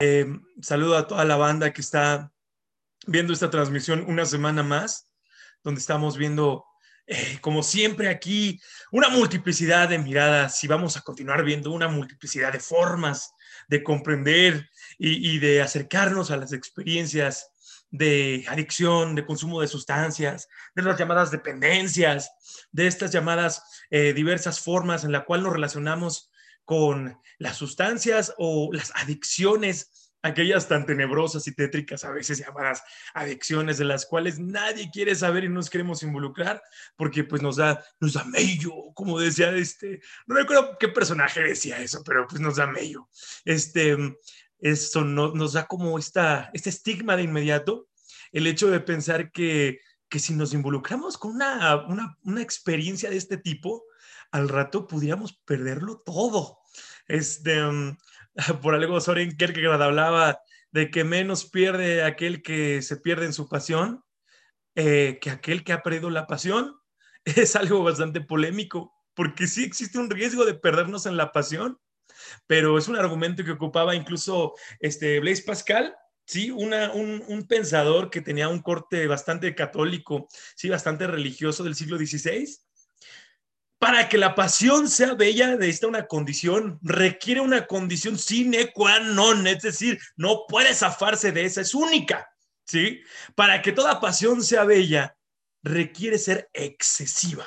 Eh, saludo a toda la banda que está viendo esta transmisión una semana más, donde estamos viendo, eh, como siempre aquí, una multiplicidad de miradas y vamos a continuar viendo una multiplicidad de formas de comprender y, de acercarnos a las experiencias de adicción, de consumo de sustancias, de las llamadas dependencias, de estas llamadas eh, diversas formas en la cual nos relacionamos con las sustancias o las adicciones, aquellas tan tenebrosas y tétricas a veces llamadas adicciones de las cuales nadie quiere saber y nos queremos involucrar porque pues nos da, nos da mello, como decía este, no recuerdo qué personaje decía eso, pero pues nos da mello. Este, eso nos da como esta, este estigma de inmediato, el hecho de pensar que, que si nos involucramos con una, una, una experiencia de este tipo, al rato pudiéramos perderlo todo. Este, mm, por algo Soren Kierkegaard hablaba de que menos pierde aquel que se pierde en su pasión eh, que aquel que ha perdido la pasión. Es algo bastante polémico, porque sí existe un riesgo de perdernos en la pasión, pero es un argumento que ocupaba incluso este Blaise Pascal, sí, una, un, un, pensador que tenía un corte bastante católico, sí, bastante religioso del siglo XVI, para que la pasión sea bella, necesita una condición, requiere una condición sine qua non, es decir, no puede zafarse de esa, es única, ¿sí? Para que toda pasión sea bella, requiere ser excesiva.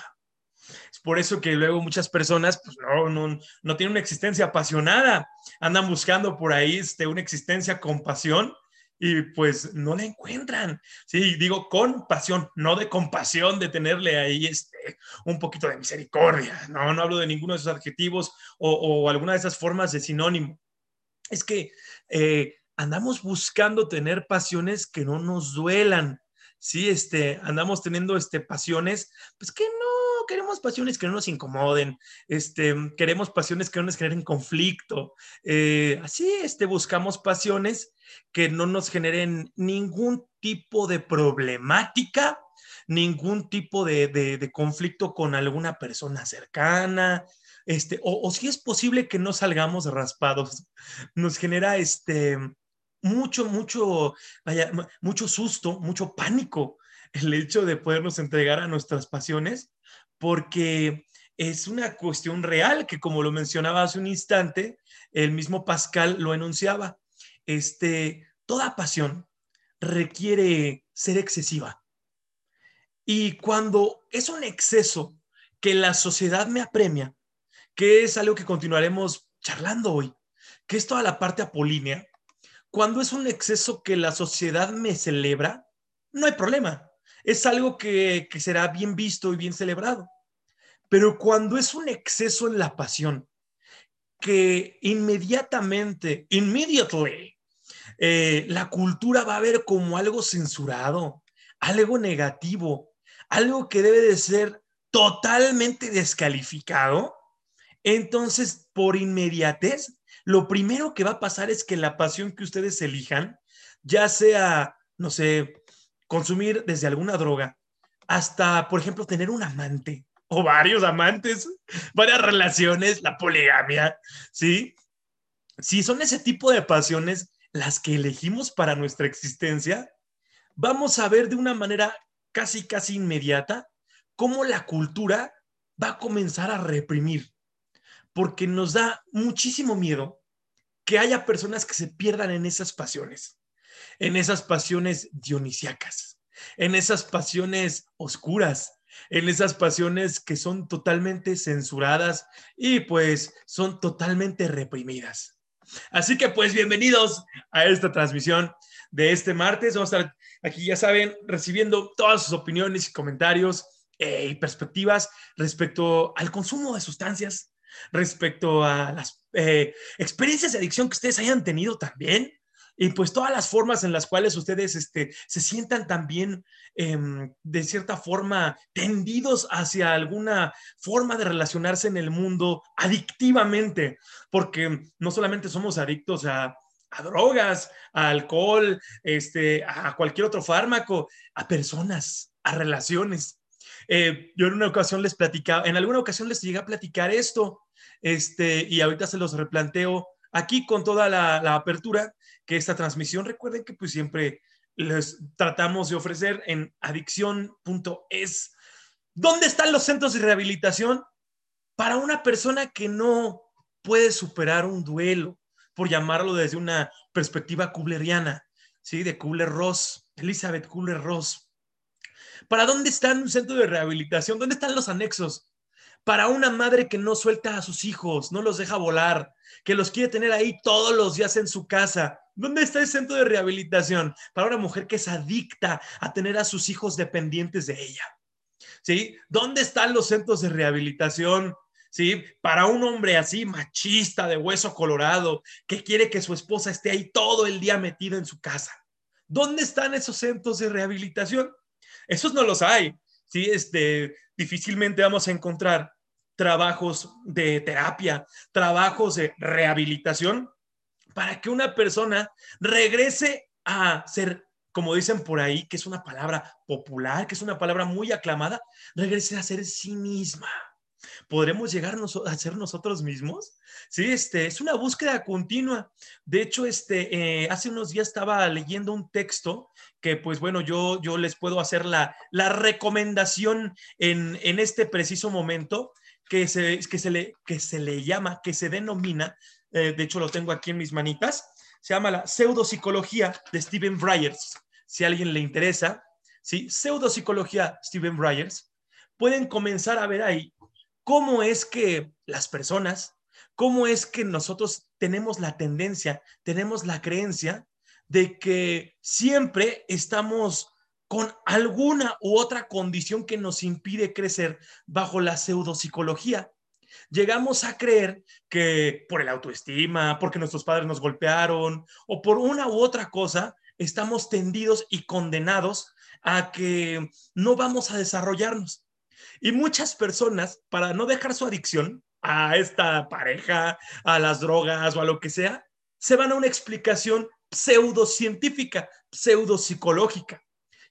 Es por eso que luego muchas personas pues, no, no, no tienen una existencia apasionada, andan buscando por ahí este, una existencia con pasión y pues no la encuentran. Sí, digo con pasión, no de compasión, de tenerle ahí este, un poquito de misericordia. No, no hablo de ninguno de esos adjetivos o, alguna de esas formas de sinónimo. Es que eh, andamos buscando tener pasiones que no nos duelan. Sí, este, andamos teniendo este, pasiones, pues que no, queremos pasiones que no nos incomoden, este, queremos pasiones que no nos generen conflicto. Eh, así, este, buscamos pasiones que no nos generen ningún tipo de problemática, ningún tipo de, conflicto con alguna persona cercana, este, o, si es posible que no salgamos raspados, nos genera este, mucho, mucho, vaya, mucho susto, mucho pánico el hecho de podernos entregar a nuestras pasiones, porque es una cuestión real que, como lo mencionaba hace un instante, el mismo Pascal lo enunciaba este, toda pasión requiere ser excesiva. Y cuando es un exceso que la sociedad me apremia, que es algo que continuaremos charlando hoy, que es toda la parte apolínea, cuando es un exceso que la sociedad me celebra, no hay problema. Es algo que, que será bien visto y bien celebrado. Pero cuando es un exceso en la pasión, que inmediatamente, immediately, eh, la cultura va a ver como algo censurado, algo negativo, algo que debe de ser totalmente descalificado, entonces por inmediatez, lo primero que va a pasar es que la pasión que ustedes elijan, ya sea, no sé, consumir desde alguna droga, hasta, por ejemplo, tener un amante o varios amantes, varias relaciones, la poligamia, ¿sí? Si son ese tipo de pasiones, las que elegimos para nuestra existencia, vamos a ver de una manera casi, casi inmediata cómo la cultura va a comenzar a reprimir, porque nos da muchísimo miedo que haya personas que se pierdan en esas pasiones, en esas pasiones dionisíacas, en esas pasiones oscuras, en esas pasiones que son totalmente censuradas y pues son totalmente reprimidas. Así que pues bienvenidos a esta transmisión de este martes. Vamos a estar aquí, ya saben, recibiendo todas sus opiniones y comentarios eh, y perspectivas respecto al consumo de sustancias, respecto a las eh, experiencias de adicción que ustedes hayan tenido también y pues todas las formas en las cuales ustedes este, se sientan también em, de cierta forma tendidos hacia alguna forma de relacionarse en el mundo adictivamente, porque no solamente somos adictos a, drogas, a alcohol, este, a cualquier otro fármaco, a personas, a relaciones. Eh, yo en una ocasión les platicaba, en alguna ocasión les llegué a platicar esto, este, y ahorita se los replanteo aquí con toda la, apertura que esta transmisión, recuerden que pues siempre les tratamos de ofrecer en adicción.es. ¿Dónde están los centros de rehabilitación para una persona que no puede superar un duelo, por llamarlo desde una perspectiva kubleriana, ¿sí? De Kubler-Ross, Elizabeth Kubler-Ross. ¿Para dónde están un centro de rehabilitación? ¿Dónde están los anexos? Para una madre que no suelta a sus hijos, no los deja volar, que los quiere tener ahí todos los días en su casa. ¿Dónde está el centro de rehabilitación? Para una mujer que es adicta a tener a sus hijos dependientes de ella. ¿Sí? ¿Dónde están los centros de rehabilitación? ¿Sí? Para un hombre así, machista, de hueso colorado, que quiere que su esposa esté ahí todo el día metida en su casa. ¿Dónde están esos centros de rehabilitación? Esos no los hay. ¿sí? Este, difícilmente vamos a encontrar trabajos de terapia, trabajos de rehabilitación, para que una persona regrese a ser, como dicen por ahí, que es una palabra popular, que es una palabra muy aclamada, regrese a ser sí misma. ¿Podremos llegar a ser nosotros mismos? Sí, este, es una búsqueda continua. De hecho, este, eh, hace unos días estaba leyendo un texto que, pues bueno, yo, yo les puedo hacer la, la recomendación en, en este preciso momento que se, que, se le, que se le llama, que se denomina, eh, de hecho lo tengo aquí en mis manitas, se llama la pseudopsicología de Steven Bryers. Si a alguien le interesa, ¿sí? Pseudopsicología Steven Bryers, pueden comenzar a ver ahí cómo es que las personas, cómo es que nosotros tenemos la tendencia, tenemos la creencia de que siempre estamos con alguna u otra condición que nos impide crecer bajo la pseudopsicología. Llegamos a creer que por el autoestima, porque nuestros padres nos golpearon o por una u otra cosa, estamos tendidos y condenados a que no vamos a desarrollarnos. Y muchas personas, para no dejar su adicción a esta pareja, a las drogas o a lo que sea, se van a una explicación pseudocientífica, pseudopsicológica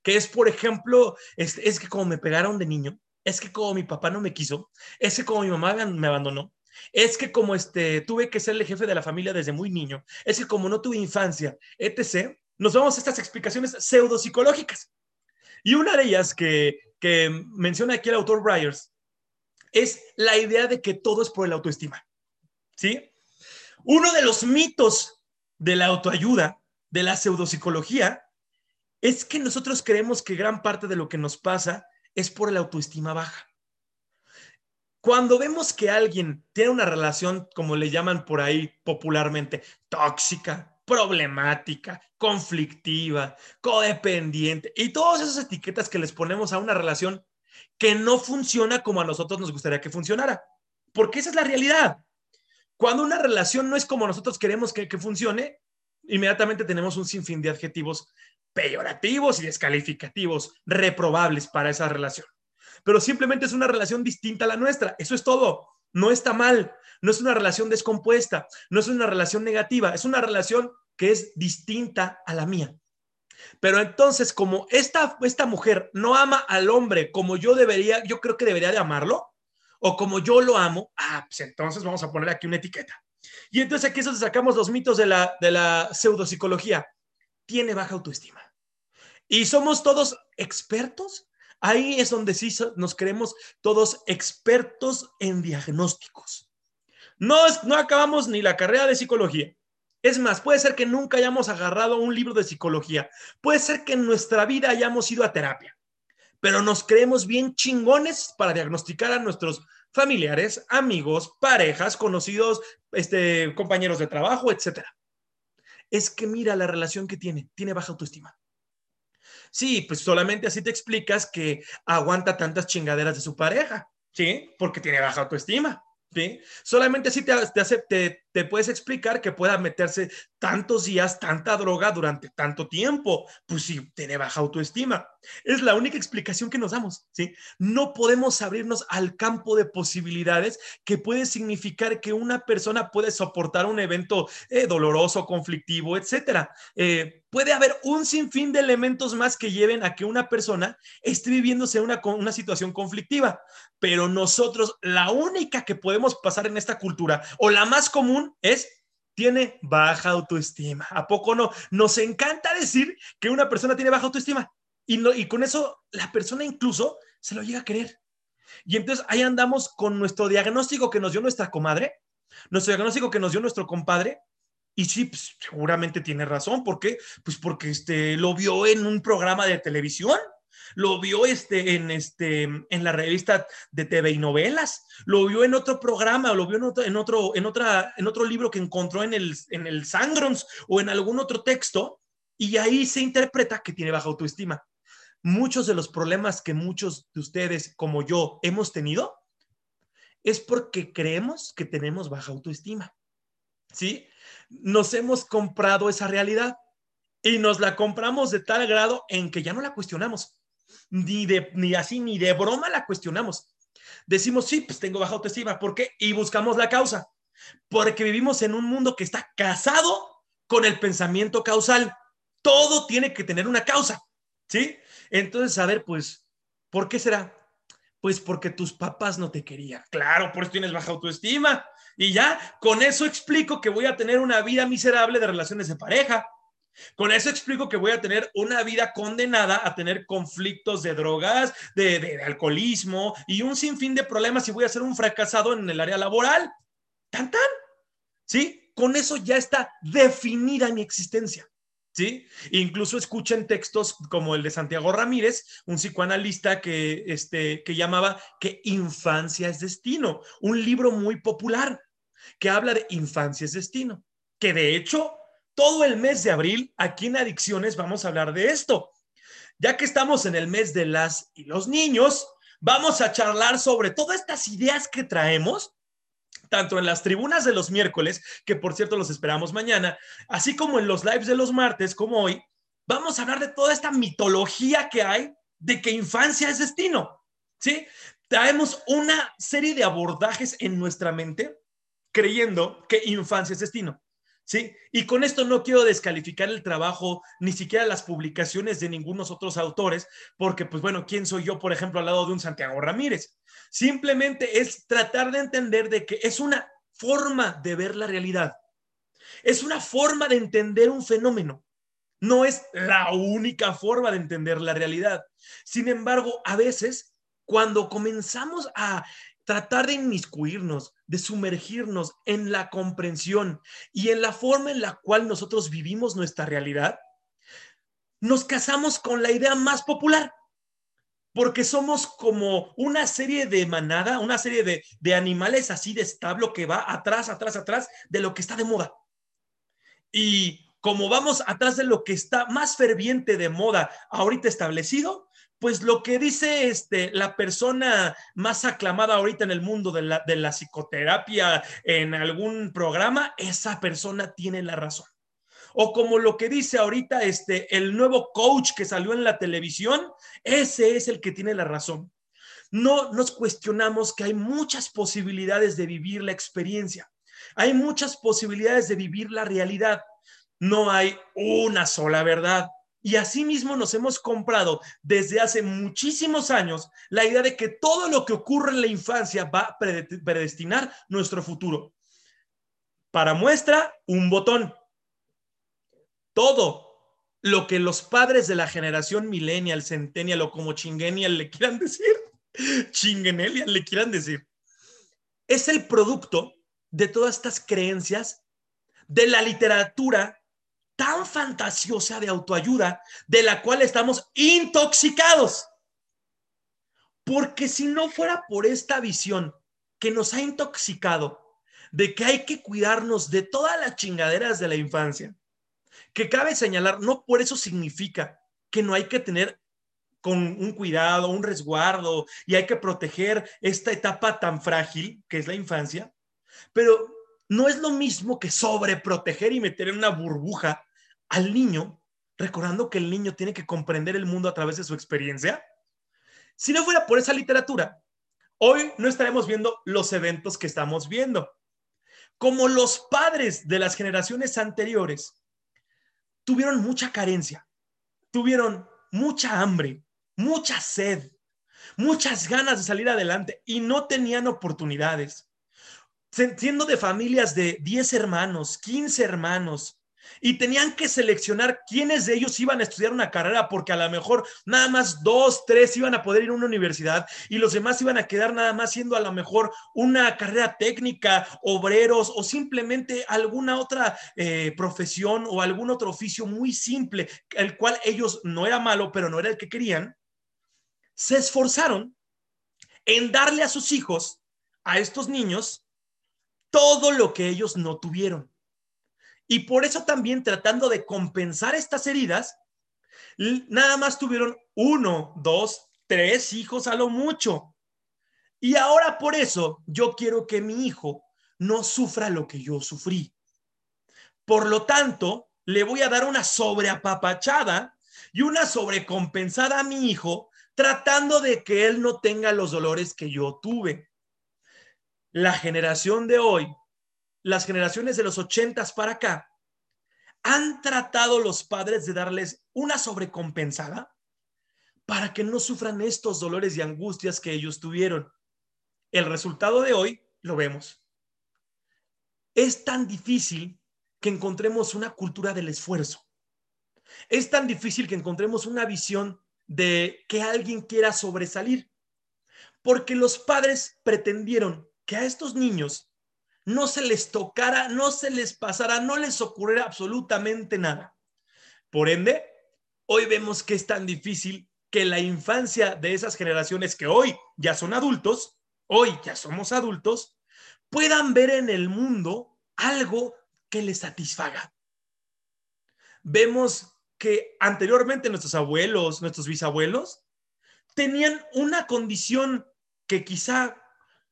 que es, por ejemplo, es, es que como me pegaron de niño, es que como mi papá no me quiso, es que como mi mamá me abandonó, es que como este, tuve que ser el jefe de la familia desde muy niño, es que como no tuve infancia, etc., nos vamos a estas explicaciones pseudopsicológicas. Y una de ellas que, que menciona aquí el autor Bryers es la idea de que todo es por el autoestima. ¿Sí? Uno de los mitos de la autoayuda, de la pseudopsicología, es que nosotros creemos que gran parte de lo que nos pasa es por la autoestima baja. Cuando vemos que alguien tiene una relación, como le llaman por ahí popularmente, tóxica, problemática, conflictiva, codependiente y todas esas etiquetas que les ponemos a una relación que no funciona como a nosotros nos gustaría que funcionara. Porque esa es la realidad. Cuando una relación no es como nosotros queremos que, que funcione, inmediatamente tenemos un sinfín de adjetivos peyorativos y descalificativos, reprobables para esa relación. Pero simplemente es una relación distinta a la nuestra. Eso es todo. No está mal. No es una relación descompuesta. No es una relación negativa. Es una relación que es distinta a la mía. Pero entonces, como esta, esta mujer no ama al hombre como yo debería, yo creo que debería de amarlo, o como yo lo amo, ah, pues entonces vamos a poner aquí una etiqueta. Y entonces aquí es donde sacamos los mitos de la, de la pseudopsicología. Tiene baja autoestima y somos todos expertos. Ahí es donde sí nos creemos todos expertos en diagnósticos. No, no acabamos ni la carrera de psicología. Es más, puede ser que nunca hayamos agarrado un libro de psicología. Puede ser que en nuestra vida hayamos ido a terapia. Pero nos creemos bien chingones para diagnosticar a nuestros familiares, amigos, parejas, conocidos, este, compañeros de trabajo, etc. Es que mira la relación que tiene. Tiene baja autoestima. Sí, pues solamente así te explicas que aguanta tantas chingaderas de su pareja, ¿sí? Porque tiene baja autoestima. ¿Sí? Solamente así te, te, te, puedes explicar que pueda meterse tantos días, tanta droga durante tanto tiempo. Pues sí, tiene baja autoestima. Es la única explicación que nos damos, ¿sí? No podemos abrirnos al campo de posibilidades que puede significar que una persona puede soportar un evento eh, doloroso, conflictivo, etcétera. Eh, puede haber un sinfín de elementos más que lleven a que una persona esté viviéndose una, una situación conflictiva. Pero nosotros, la única que podemos pasar en esta cultura, o la más común, es tiene baja autoestima. ¿A poco no? Nos encanta decir que una persona tiene baja autoestima y, no, y con eso la persona incluso se lo llega a creer. Y entonces ahí andamos con nuestro diagnóstico que nos dio nuestra comadre, nuestro diagnóstico que nos dio nuestro compadre. Y sí, pues, seguramente tiene razón. ¿Por qué? Pues porque este, lo vio en un programa de televisión lo vio este, en, este, en la revista de TV y novelas, lo vio en otro programa, lo vio en otro, en otro, en otra, en otro libro que encontró en el, en el Sangrons o en algún otro texto, y ahí se interpreta que tiene baja autoestima. Muchos de los problemas que muchos de ustedes, como yo, hemos tenido, es porque creemos que tenemos baja autoestima. ¿Sí? Nos hemos comprado esa realidad y nos la compramos de tal grado en que ya no la cuestionamos ni, de, ni así, ni de broma la cuestionamos. Decimos, sí, pues tengo baja autoestima. ¿Por qué? Y buscamos la causa. Porque vivimos en un mundo que está casado con el pensamiento causal. Todo tiene que tener una causa. ¿Sí? Entonces, a ver, pues, ¿por qué será? Pues porque tus papás no te querían. Claro, por eso tienes baja autoestima. Y ya, con eso explico que voy a tener una vida miserable de relaciones de pareja. Con eso explico que voy a tener una vida condenada a tener conflictos de drogas, de, alcoholismo y un sinfín de problemas y voy a ser un fracasado en el área laboral. Tan, tan. ¿Sí? Con eso ya está definida mi existencia. ¿Sí? Incluso escuchen textos como el de Santiago Ramírez, un psicoanalista que, este, que llamaba que infancia es destino, un libro muy popular que habla de infancia es destino, que de hecho todo el mes de abril, aquí en Adicciones, vamos a hablar de esto. Ya que estamos en el mes de las y los niños, vamos a charlar sobre todas estas ideas que traemos, tanto en las tribunas de los miércoles, que por cierto los esperamos mañana, así como en los lives de los martes, como hoy, vamos a hablar de toda esta mitología que hay de que infancia es destino. ¿Sí? Traemos una serie de abordajes en nuestra mente creyendo que infancia es destino. ¿Sí? Y con esto no quiero descalificar el trabajo, ni siquiera las publicaciones de ningunos otros autores, porque pues bueno, ¿quién soy yo, por ejemplo, al lado de un Santiago Ramírez? Simplemente es tratar de entender de que es una forma de ver la realidad, es una forma de entender un fenómeno. No es la única forma de entender la realidad. Sin embargo, a veces, cuando comenzamos a tratar de inmiscuirnos, de sumergirnos en la comprensión y en la forma en la cual nosotros vivimos nuestra realidad, nos casamos con la idea más popular, porque somos como una serie de manada, una serie de, de animales así de establo que va atrás, atrás, atrás de lo que está de moda. Y como vamos atrás de lo que está más ferviente de moda ahorita establecido, pues lo que dice este, la persona más aclamada ahorita en el mundo de la, de la psicoterapia en algún programa, esa persona tiene la razón. O como lo que dice ahorita este, el nuevo coach que salió en la televisión, ese es el que tiene la razón. No nos cuestionamos que hay muchas posibilidades de vivir la experiencia. Hay muchas posibilidades de vivir la realidad. No hay una sola verdad. Y asimismo nos hemos comprado desde hace muchísimos años la idea de que todo lo que ocurre en la infancia va a predestinar nuestro futuro. Para muestra, un botón. Todo lo que los padres de la generación millennial, centennial o como chingennial le quieran decir, chingenelial le quieran decir, es el producto de todas estas creencias de la literatura tan fantasiosa de autoayuda de la cual estamos intoxicados. Porque si no fuera por esta visión que nos ha intoxicado de que hay que cuidarnos de todas las chingaderas de la infancia, que cabe señalar, no por eso significa que no hay que tener con un cuidado, un resguardo y hay que proteger esta etapa tan frágil que es la infancia, pero no es lo mismo que sobreproteger y meter en una burbuja al niño, recordando que el niño tiene que comprender el mundo a través de su experiencia. Si no fuera por esa literatura, hoy no estaremos viendo los eventos que estamos viendo. Como los padres de las generaciones anteriores tuvieron mucha carencia, tuvieron mucha hambre, mucha sed, muchas ganas de salir adelante y no tenían oportunidades siendo de familias de 10 hermanos, 15 hermanos, y tenían que seleccionar quiénes de ellos iban a estudiar una carrera, porque a lo mejor nada más dos, tres iban a poder ir a una universidad y los demás iban a quedar nada más siendo a lo mejor una carrera técnica, obreros o simplemente alguna otra eh, profesión o algún otro oficio muy simple, el cual ellos no era malo, pero no era el que querían, se esforzaron en darle a sus hijos, a estos niños, todo lo que ellos no tuvieron. Y por eso también tratando de compensar estas heridas, nada más tuvieron uno, dos, tres hijos a lo mucho. Y ahora por eso yo quiero que mi hijo no sufra lo que yo sufrí. Por lo tanto, le voy a dar una sobreapapachada y una sobrecompensada a mi hijo, tratando de que él no tenga los dolores que yo tuve. La generación de hoy las generaciones de los ochentas para acá, han tratado los padres de darles una sobrecompensada para que no sufran estos dolores y angustias que ellos tuvieron. El resultado de hoy lo vemos. Es tan difícil que encontremos una cultura del esfuerzo. Es tan difícil que encontremos una visión de que alguien quiera sobresalir, porque los padres pretendieron que a estos niños no se les tocara, no se les pasara, no les ocurriera absolutamente nada. Por ende, hoy vemos que es tan difícil que la infancia de esas generaciones que hoy ya son adultos, hoy ya somos adultos, puedan ver en el mundo algo que les satisfaga. Vemos que anteriormente nuestros abuelos, nuestros bisabuelos, tenían una condición que quizá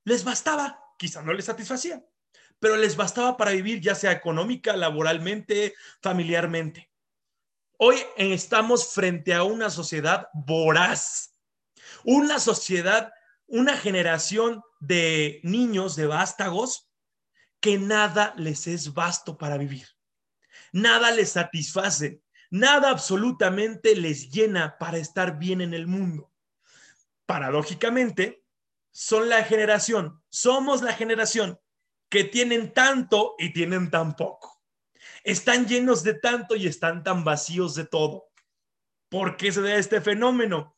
les bastaba, quizá no les satisfacía pero les bastaba para vivir ya sea económica, laboralmente, familiarmente. Hoy estamos frente a una sociedad voraz, una sociedad, una generación de niños, de vástagos, que nada les es vasto para vivir. Nada les satisface, nada absolutamente les llena para estar bien en el mundo. Paradójicamente, son la generación, somos la generación que tienen tanto y tienen tan poco. Están llenos de tanto y están tan vacíos de todo. ¿Por qué se da este fenómeno?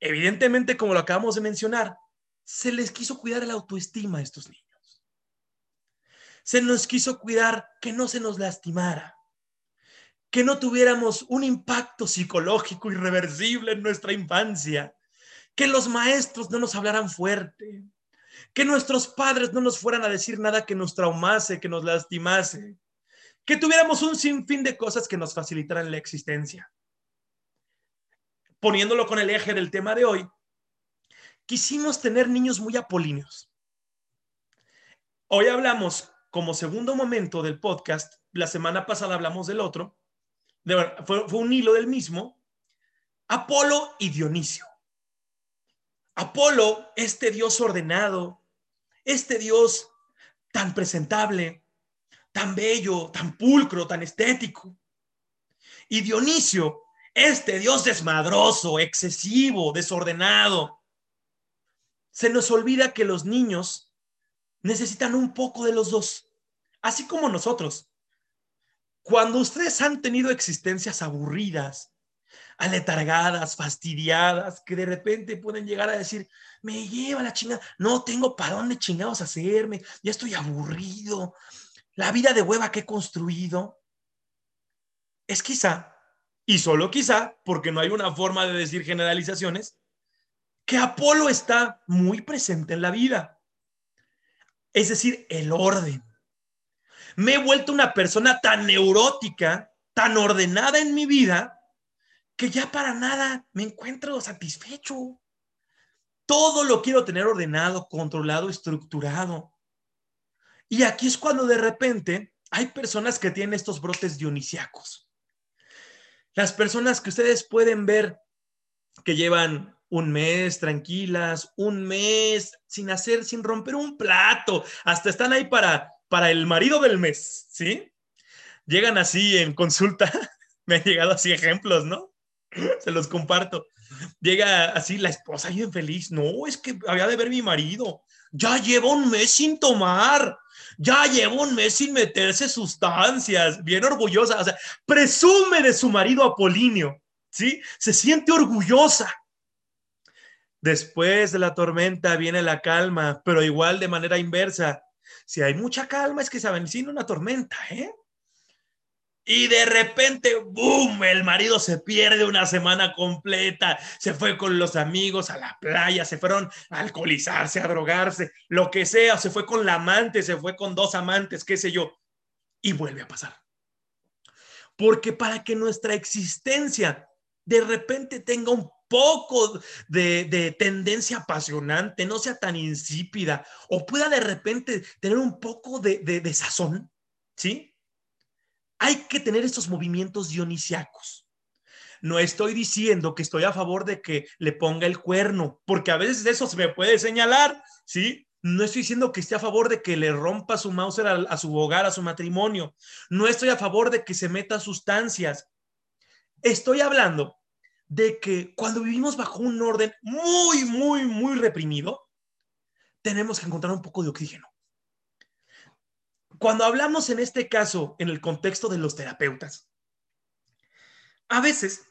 Evidentemente, como lo acabamos de mencionar, se les quiso cuidar la autoestima a estos niños. Se nos quiso cuidar que no se nos lastimara, que no tuviéramos un impacto psicológico irreversible en nuestra infancia, que los maestros no nos hablaran fuerte, que nuestros padres no nos fueran a decir nada que nos traumase, que nos lastimase, que tuviéramos un sinfín de cosas que nos facilitaran la existencia. Poniéndolo con el eje del tema de hoy, quisimos tener niños muy apolíneos. Hoy hablamos como segundo momento del podcast, la semana pasada hablamos del otro, fue, fue un hilo del mismo, Apolo y Dionisio. Apolo, este dios ordenado, este Dios tan presentable, tan bello, tan pulcro, tan estético. Y Dionisio, este Dios desmadroso, excesivo, desordenado. Se nos olvida que los niños necesitan un poco de los dos, así como nosotros. Cuando ustedes han tenido existencias aburridas, aletargadas, fastidiadas, que de repente pueden llegar a decir, me lleva la chingada, no tengo para dónde chingados hacerme, ya estoy aburrido, la vida de hueva que he construido. Es quizá, y solo quizá, porque no hay una forma de decir generalizaciones, que Apolo está muy presente en la vida. Es decir, el orden. Me he vuelto una persona tan neurótica, tan ordenada en mi vida, que ya para nada me encuentro satisfecho. Todo lo quiero tener ordenado, controlado, estructurado. Y aquí es cuando de repente hay personas que tienen estos brotes dionisiacos. Las personas que ustedes pueden ver que llevan un mes tranquilas, un mes sin hacer, sin romper un plato, hasta están ahí para, para el marido del mes, ¿sí? Llegan así en consulta, me han llegado así ejemplos, ¿no? Se los comparto. Llega así la esposa bien feliz. No, es que había de ver mi marido. ya lleva un mes sin tomar, ya lleva un mes sin meterse sustancias, bien orgullosa, o sea, presume de su marido Apolinio, ¿sí? Se siente orgullosa. Después de la tormenta viene la calma, pero igual de manera inversa. Si hay mucha calma es que se avecina una tormenta, ¿eh? Y de repente, ¡boom! El marido se pierde una semana completa. Se fue con los amigos a la playa, se fueron a alcoholizarse, a drogarse, lo que sea. Se fue con la amante, se fue con dos amantes, qué sé yo. Y vuelve a pasar. Porque para que nuestra existencia de repente tenga un poco de, tendencia apasionante, no sea tan insípida, o pueda de repente tener un poco de, de sazón, ¿sí? Hay que tener estos movimientos dionisiacos. No estoy diciendo que estoy a favor de que le ponga el cuerno, porque a veces eso se me puede señalar, ¿sí? No estoy diciendo que esté a favor de que le rompa su Mauser a, su hogar, a su matrimonio. No estoy a favor de que se meta sustancias. Estoy hablando de que cuando vivimos bajo un orden muy, muy, muy reprimido, tenemos que encontrar un poco de oxígeno. Cuando hablamos en este caso, en el contexto de los terapeutas, a veces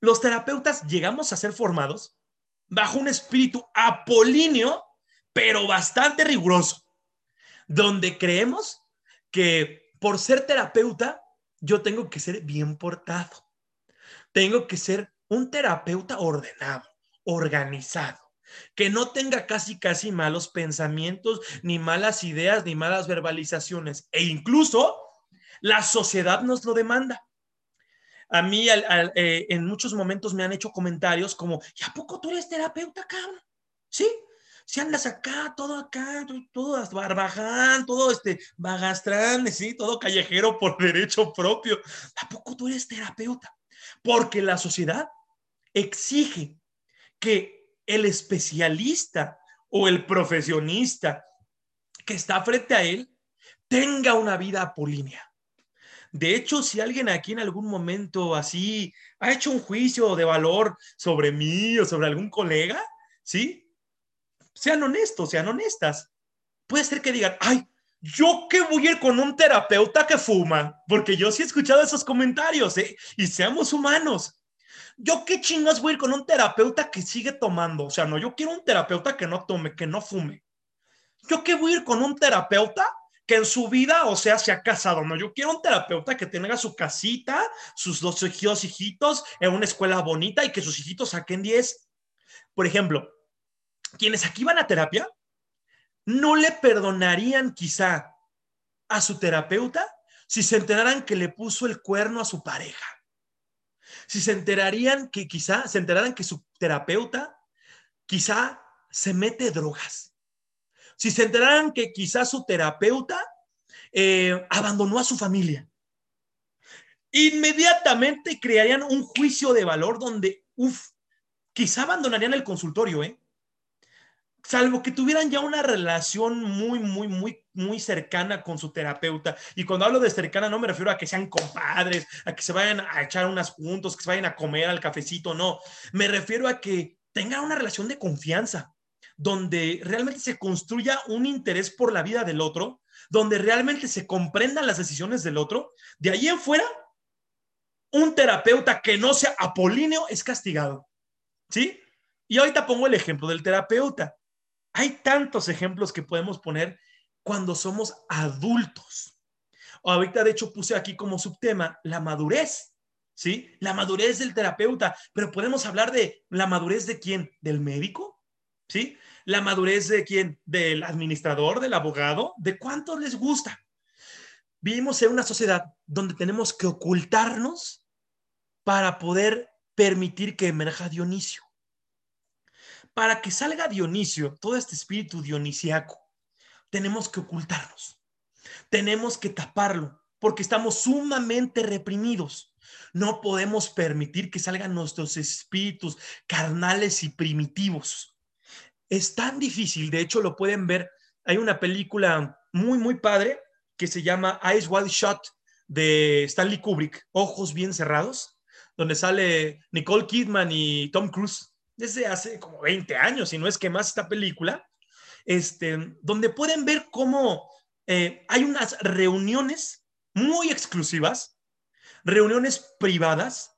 los terapeutas llegamos a ser formados bajo un espíritu apolíneo, pero bastante riguroso, donde creemos que por ser terapeuta yo tengo que ser bien portado, tengo que ser un terapeuta ordenado, organizado que no tenga casi, casi malos pensamientos, ni malas ideas, ni malas verbalizaciones. E incluso la sociedad nos lo demanda. A mí eh, en muchos momentos me han hecho comentarios como, ¿y a poco tú eres terapeuta, cabrón? ¿Sí? Si andas acá, todo acá, todo barbaján, todo este bagastrán, sí, todo callejero por derecho propio. ¿A poco tú eres terapeuta? Porque la sociedad exige que el especialista o el profesionista que está frente a él tenga una vida apolínea. De hecho, si alguien aquí en algún momento así ha hecho un juicio de valor sobre mí o sobre algún colega, ¿sí? Sean honestos, sean honestas. Puede ser que digan, ay, yo que voy a ir con un terapeuta que fuma, porque yo sí he escuchado esos comentarios, ¿eh? Y seamos humanos. Yo qué chingas voy a ir con un terapeuta que sigue tomando. O sea, no, yo quiero un terapeuta que no tome, que no fume. Yo qué voy a ir con un terapeuta que en su vida, o sea, se ha casado. No, yo quiero un terapeuta que tenga su casita, sus dos hijitos, hijitos, en una escuela bonita y que sus hijitos saquen 10. Por ejemplo, quienes aquí van a terapia, no le perdonarían quizá a su terapeuta si se enteraran que le puso el cuerno a su pareja si se enterarían que quizá, se enteraran que su terapeuta quizá se mete drogas, si se enteraran que quizá su terapeuta eh, abandonó a su familia, inmediatamente crearían un juicio de valor donde, uff, quizá abandonarían el consultorio, ¿eh? Salvo que tuvieran ya una relación muy, muy, muy, muy cercana con su terapeuta. Y cuando hablo de cercana no me refiero a que sean compadres, a que se vayan a echar unas puntos, que se vayan a comer al cafecito, no. Me refiero a que tengan una relación de confianza, donde realmente se construya un interés por la vida del otro, donde realmente se comprendan las decisiones del otro. De ahí en fuera, un terapeuta que no sea apolíneo es castigado. ¿Sí? Y ahorita pongo el ejemplo del terapeuta. Hay tantos ejemplos que podemos poner cuando somos adultos. Ahorita, de hecho, puse aquí como subtema la madurez, ¿sí? La madurez del terapeuta, pero podemos hablar de la madurez de quién? ¿Del médico? ¿Sí? La madurez de quién? ¿Del administrador, del abogado? ¿De cuántos les gusta? Vivimos en una sociedad donde tenemos que ocultarnos para poder permitir que emerja Dionisio para que salga Dionisio, todo este espíritu dionisiaco, tenemos que ocultarnos, tenemos que taparlo, porque estamos sumamente reprimidos. No podemos permitir que salgan nuestros espíritus carnales y primitivos. Es tan difícil, de hecho lo pueden ver, hay una película muy, muy padre que se llama Eyes Wide Shut de Stanley Kubrick, Ojos Bien Cerrados, donde sale Nicole Kidman y Tom Cruise desde hace como 20 años, si no es que más esta película, este, donde pueden ver cómo eh, hay unas reuniones muy exclusivas, reuniones privadas,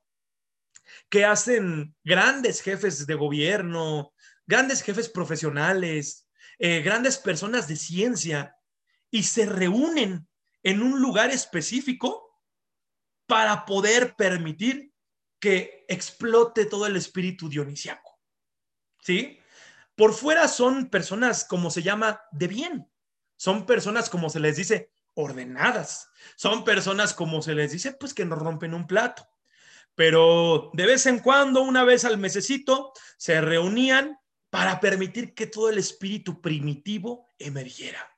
que hacen grandes jefes de gobierno, grandes jefes profesionales, eh, grandes personas de ciencia, y se reúnen en un lugar específico para poder permitir que explote todo el espíritu dionisiaco. ¿Sí? Por fuera son personas, como se llama, de bien. Son personas, como se les dice, ordenadas. Son personas, como se les dice, pues que no rompen un plato. Pero de vez en cuando, una vez al mesecito, se reunían para permitir que todo el espíritu primitivo emergiera.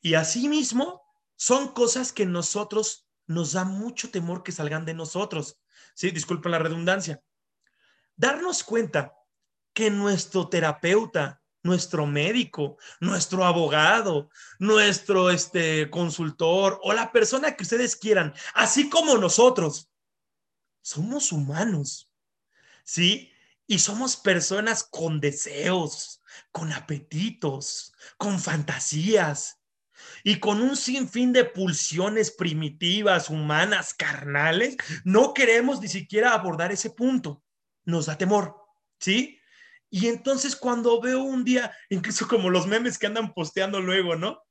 Y asimismo, son cosas que nosotros nos da mucho temor que salgan de nosotros. Sí, disculpen la redundancia. Darnos cuenta que nuestro terapeuta, nuestro médico, nuestro abogado, nuestro este, consultor o la persona que ustedes quieran, así como nosotros, somos humanos, ¿sí? Y somos personas con deseos, con apetitos, con fantasías y con un sinfín de pulsiones primitivas, humanas, carnales. No queremos ni siquiera abordar ese punto. Nos da temor, ¿sí? Y entonces cuando veo un día, incluso como los memes que andan posteando luego, ¿no?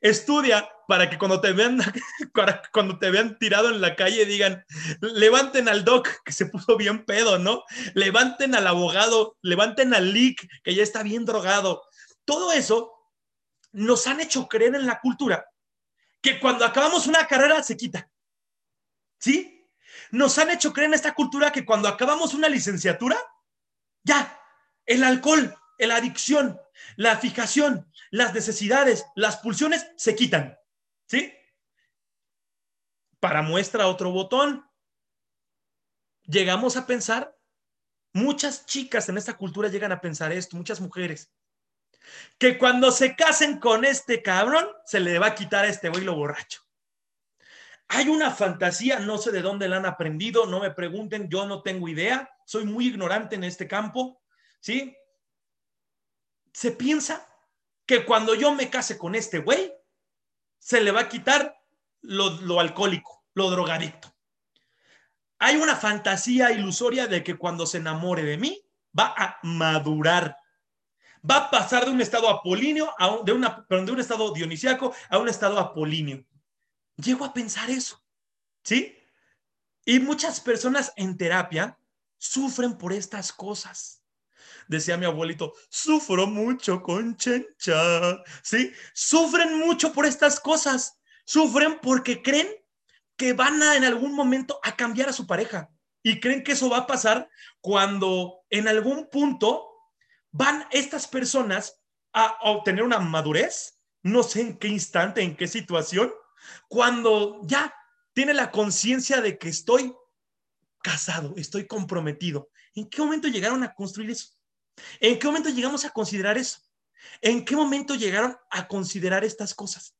Estudia para que cuando te vean, cuando te vean tirado en la calle digan, levanten al doc que se puso bien pedo, ¿no? Levanten al abogado, levanten al leak que ya está bien drogado. Todo eso nos han hecho creer en la cultura que cuando acabamos una carrera se quita. ¿Sí? Nos han hecho creer en esta cultura que cuando acabamos una licenciatura, ya, el alcohol, la adicción, la fijación, las necesidades, las pulsiones se quitan. ¿Sí? Para muestra otro botón. Llegamos a pensar, muchas chicas en esta cultura llegan a pensar esto, muchas mujeres, que cuando se casen con este cabrón, se le va a quitar a este lo borracho. Hay una fantasía, no sé de dónde la han aprendido, no me pregunten, yo no tengo idea, soy muy ignorante en este campo, ¿sí? Se piensa que cuando yo me case con este güey, se le va a quitar lo, alcohólico, lo drogadicto. Hay una fantasía ilusoria de que cuando se enamore de mí, va a madurar. Va a pasar de un estado apolíneo a un, de, una, de un estado dionisiaco a un estado apolíneo. Llego a pensar eso, ¿sí? Y muchas personas en terapia sufren por estas cosas decía mi abuelito, sufro mucho con chencha, ¿sí? Sufren mucho por estas cosas, sufren porque creen que van a en algún momento a cambiar a su pareja y creen que eso va a pasar cuando en algún punto van estas personas a obtener una madurez, no sé en qué instante, en qué situación, cuando ya tiene la conciencia de que estoy casado, estoy comprometido. ¿En qué momento llegaron a construir eso? ¿En qué momento llegamos a considerar eso? ¿En qué momento llegaron a considerar estas cosas?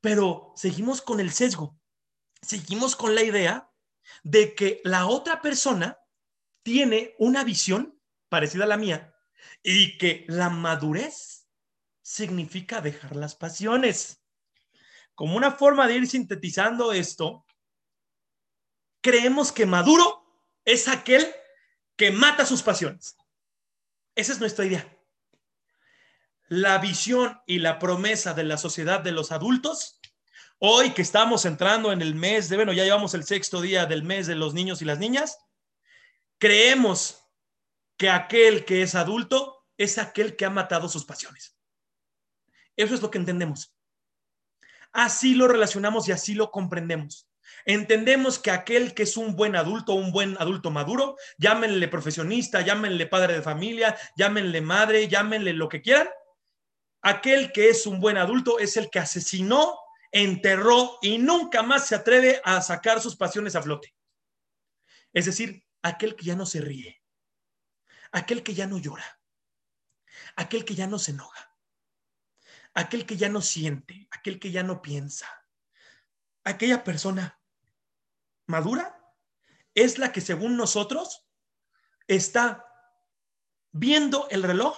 Pero seguimos con el sesgo, seguimos con la idea de que la otra persona tiene una visión parecida a la mía y que la madurez significa dejar las pasiones. Como una forma de ir sintetizando esto, creemos que maduro es aquel que mata sus pasiones. Esa es nuestra idea. La visión y la promesa de la sociedad de los adultos, hoy que estamos entrando en el mes de, bueno, ya llevamos el sexto día del mes de los niños y las niñas, creemos que aquel que es adulto es aquel que ha matado sus pasiones. Eso es lo que entendemos. Así lo relacionamos y así lo comprendemos. Entendemos que aquel que es un buen adulto, un buen adulto maduro, llámenle profesionista, llámenle padre de familia, llámenle madre, llámenle lo que quieran, aquel que es un buen adulto es el que asesinó, enterró y nunca más se atreve a sacar sus pasiones a flote. Es decir, aquel que ya no se ríe, aquel que ya no llora, aquel que ya no se enoja, aquel que ya no siente, aquel que ya no piensa, aquella persona madura es la que según nosotros está viendo el reloj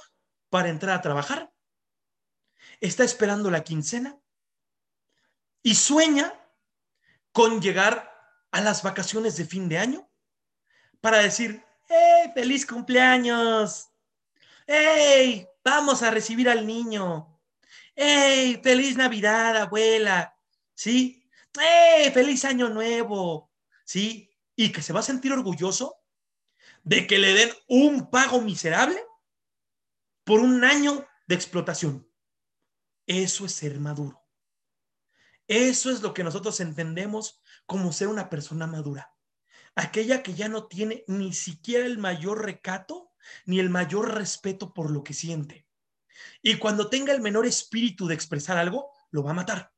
para entrar a trabajar está esperando la quincena y sueña con llegar a las vacaciones de fin de año para decir, ¡Hey, feliz cumpleaños! ¡Hey, vamos a recibir al niño! ¡Hey, feliz Navidad, abuela! ¿Sí? ¡Hey, feliz año nuevo! ¿Sí? Y que se va a sentir orgulloso de que le den un pago miserable por un año de explotación. Eso es ser maduro. Eso es lo que nosotros entendemos como ser una persona madura. Aquella que ya no tiene ni siquiera el mayor recato ni el mayor respeto por lo que siente. Y cuando tenga el menor espíritu de expresar algo, lo va a matar,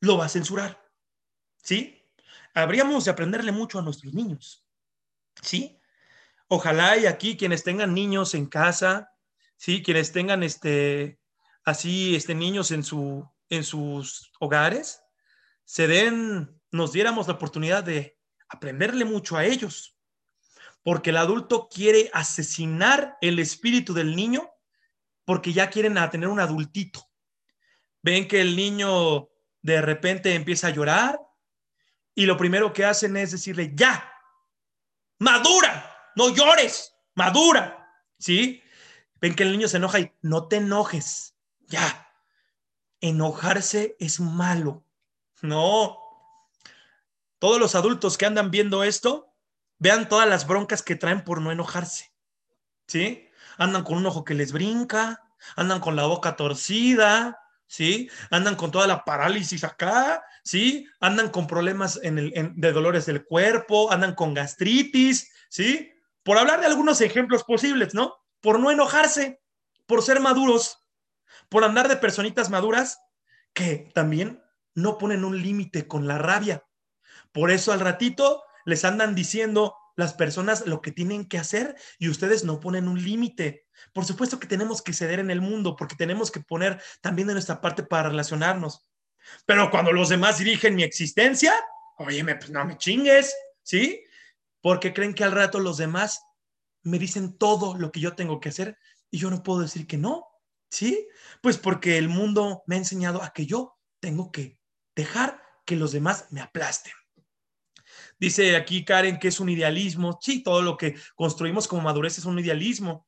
lo va a censurar. ¿Sí? Habríamos de aprenderle mucho a nuestros niños. ¿Sí? Ojalá y aquí quienes tengan niños en casa, ¿sí? Quienes tengan este, así, este, niños en, su, en sus hogares, se den, nos diéramos la oportunidad de aprenderle mucho a ellos, porque el adulto quiere asesinar el espíritu del niño porque ya quieren tener un adultito. Ven que el niño de repente empieza a llorar y lo primero que hacen es decirle, ya, madura, no llores, madura, ¿sí? Ven que el niño se enoja y no te enojes, ya. Enojarse es malo. No. Todos los adultos que andan viendo esto, vean todas las broncas que traen por no enojarse. ¿Sí? Andan con un ojo que les brinca, andan con la boca torcida, ¿sí? Andan con toda la parálisis acá, ¿sí? Andan con problemas en el, de dolores del cuerpo, andan con gastritis, ¿sí? Por hablar de algunos ejemplos posibles, ¿no? por no enojarse, por ser maduros, por andar de personitas maduras que también no ponen un límite con la rabia. Por eso al ratito les andan diciendo las personas lo que tienen que hacer y ustedes no ponen un límite. Por supuesto que tenemos que ceder en el mundo porque tenemos que poner también de nuestra parte para relacionarnos. Pero cuando los demás dirigen mi existencia, oye, pues no me chingues, ¿sí? Porque creen que al rato los demás me dicen todo lo que yo tengo que hacer y yo no puedo decir que no, ¿sí? Pues porque el mundo me ha enseñado a que yo tengo que dejar que los demás me aplasten. Dice aquí Karen que es un idealismo. Sí, todo lo que construimos como madurez es un idealismo.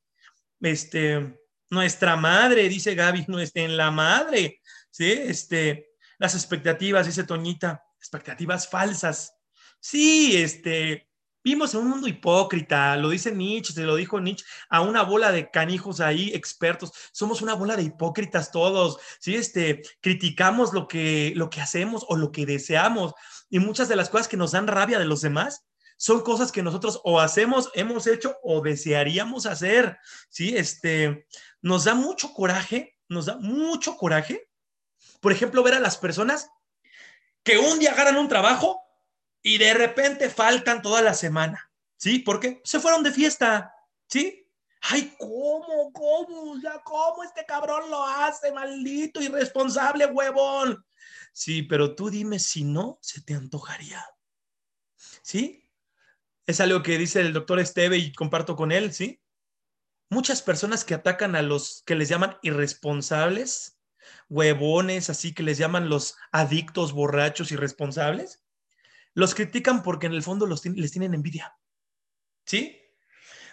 Este, nuestra madre, dice Gaby, no esté en la madre. Sí, este, las expectativas, dice Toñita, expectativas falsas. Sí, este, Vimos en un mundo hipócrita, lo dice Nietzsche, se lo dijo Nietzsche, a una bola de canijos ahí, expertos. Somos una bola de hipócritas todos, ¿sí? Este, criticamos lo que, lo que hacemos o lo que deseamos. Y muchas de las cosas que nos dan rabia de los demás son cosas que nosotros o hacemos, hemos hecho o desearíamos hacer, ¿sí? Este, nos da mucho coraje, nos da mucho coraje. Por ejemplo, ver a las personas que un día ganan un trabajo y de repente faltan toda la semana, ¿sí? Porque se fueron de fiesta, ¿sí? Ay, ¿cómo? ¿Cómo? Ya, ¿cómo este cabrón lo hace? Maldito, irresponsable, huevón. Sí, pero tú dime si no, se te antojaría. ¿Sí? Es algo que dice el doctor Esteve y comparto con él, ¿sí? Muchas personas que atacan a los que les llaman irresponsables, huevones, así que les llaman los adictos, borrachos, irresponsables, los critican porque en el fondo los, les tienen envidia. ¿Sí?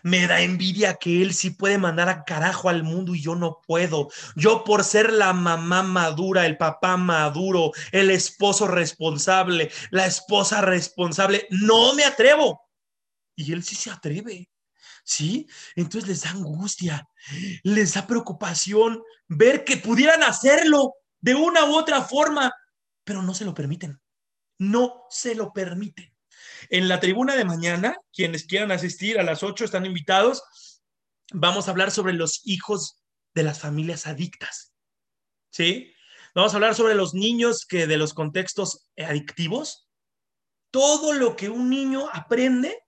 Me da envidia que él sí puede mandar a carajo al mundo y yo no puedo. Yo por ser la mamá madura, el papá maduro, el esposo responsable, la esposa responsable, no me atrevo. Y él sí se atreve. ¿Sí? Entonces les da angustia, les da preocupación ver que pudieran hacerlo de una u otra forma, pero no se lo permiten no se lo permite. En la tribuna de mañana, quienes quieran asistir a las 8 están invitados. Vamos a hablar sobre los hijos de las familias adictas. ¿Sí? Vamos a hablar sobre los niños que de los contextos adictivos. Todo lo que un niño aprende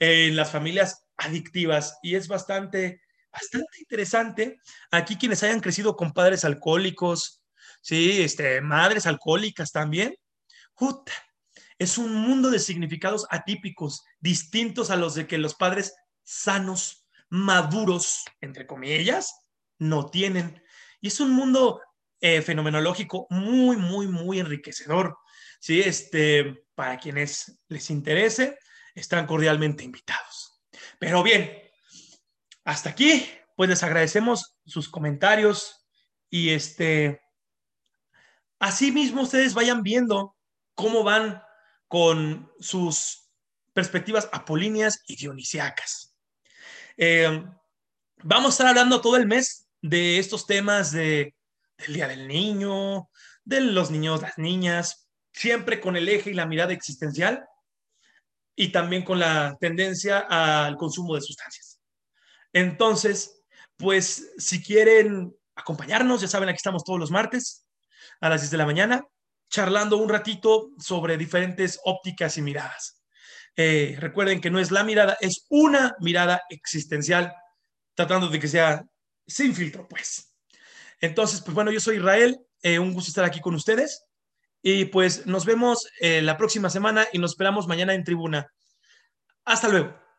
en las familias adictivas y es bastante bastante interesante. Aquí quienes hayan crecido con padres alcohólicos, sí, este, madres alcohólicas también, es un mundo de significados atípicos, distintos a los de que los padres sanos, maduros, entre comillas, no tienen. Y es un mundo eh, fenomenológico muy, muy, muy enriquecedor. ¿sí? Este, para quienes les interese, están cordialmente invitados. Pero bien, hasta aquí, pues les agradecemos sus comentarios y este, mismo ustedes vayan viendo cómo van con sus perspectivas apolíneas y dionisiacas. Eh, vamos a estar hablando todo el mes de estos temas de, del Día del Niño, de los niños, las niñas, siempre con el eje y la mirada existencial y también con la tendencia al consumo de sustancias. Entonces, pues si quieren acompañarnos, ya saben, aquí estamos todos los martes a las 10 de la mañana, charlando un ratito sobre diferentes ópticas y miradas. Eh, recuerden que no es la mirada, es una mirada existencial, tratando de que sea sin filtro, pues. Entonces, pues bueno, yo soy Israel, eh, un gusto estar aquí con ustedes. Y pues nos vemos eh, la próxima semana y nos esperamos mañana en tribuna. Hasta luego.